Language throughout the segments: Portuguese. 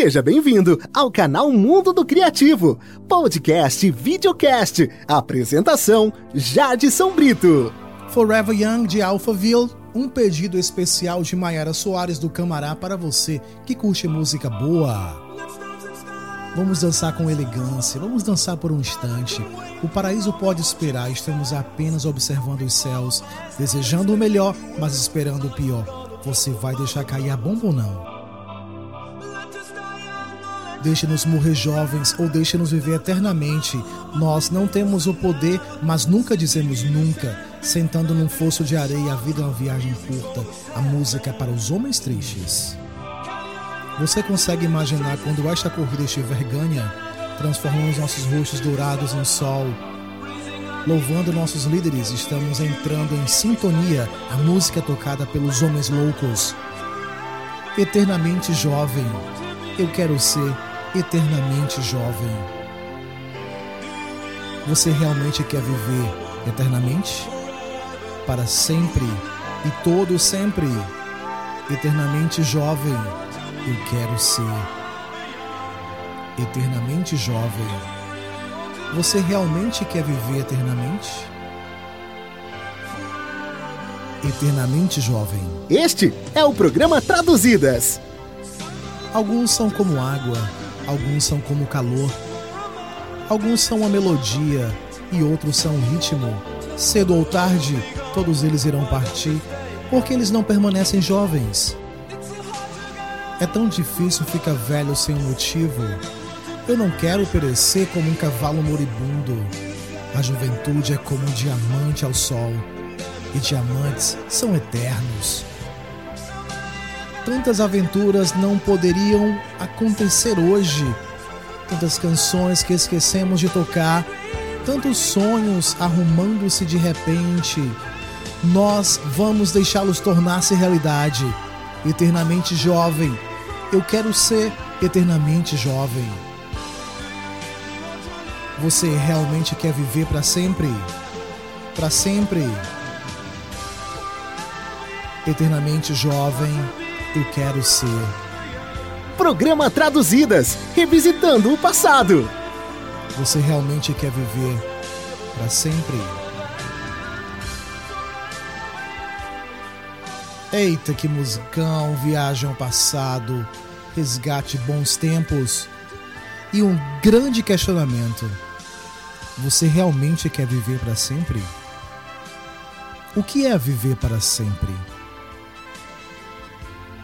Seja bem-vindo ao canal Mundo do Criativo, podcast e videocast. Apresentação: Jadson Brito. Forever Young de Alphaville, um pedido especial de Maiara Soares do Camará para você que curte música boa. Vamos dançar com elegância, vamos dançar por um instante. O paraíso pode esperar, estamos apenas observando os céus, desejando o melhor, mas esperando o pior. Você vai deixar cair a bomba ou não? Deixe-nos morrer jovens ou deixe-nos viver eternamente. Nós não temos o poder, mas nunca dizemos nunca. Sentando num fosso de areia, a vida é uma viagem curta. A música é para os homens tristes. Você consegue imaginar quando esta corrida estiver ganha? Transformamos nossos rostos dourados em sol. Louvando nossos líderes, estamos entrando em sintonia. A música é tocada pelos homens loucos. Eternamente jovem, eu quero ser eternamente jovem. Você realmente quer viver eternamente? Para sempre e todo sempre? Eternamente jovem, eu quero ser. Eternamente jovem. Você realmente quer viver eternamente? Eternamente jovem. Este é o programa Traduzidas. Alguns são como água alguns são como calor, alguns são a melodia e outros são o ritmo. Cedo ou tarde, todos eles irão partir, porque eles não permanecem jovens. É tão difícil ficar velho sem um motivo. Eu não quero perecer como um cavalo moribundo. A juventude é como um diamante ao sol, e diamantes são eternos tantas aventuras não poderiam acontecer hoje, tantas canções que esquecemos de tocar, tantos sonhos arrumando-se de repente. Nós vamos deixá-los tornar-se realidade. Eternamente jovem, eu quero ser eternamente jovem. Você realmente quer viver para sempre? Para sempre? Eternamente jovem eu quero ser. Programa Traduzidas Revisitando o Passado. Você realmente quer viver para sempre? Eita, que musicão! Viagem ao passado, resgate bons tempos e um grande questionamento: Você realmente quer viver para sempre? O que é viver para sempre?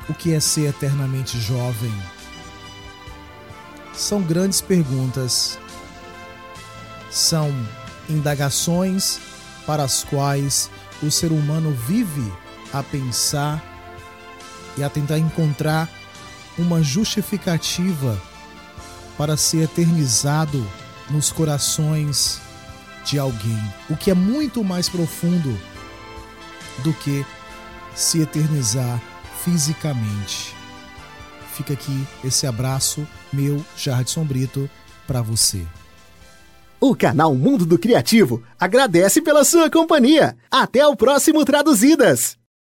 O que é ser eternamente jovem? São grandes perguntas. São indagações para as quais o ser humano vive a pensar e a tentar encontrar uma justificativa para ser eternizado nos corações de alguém, o que é muito mais profundo do que se eternizar fisicamente. Fica aqui esse abraço meu, Jardson Brito, para você. O canal Mundo do Criativo agradece pela sua companhia. Até o próximo Traduzidas!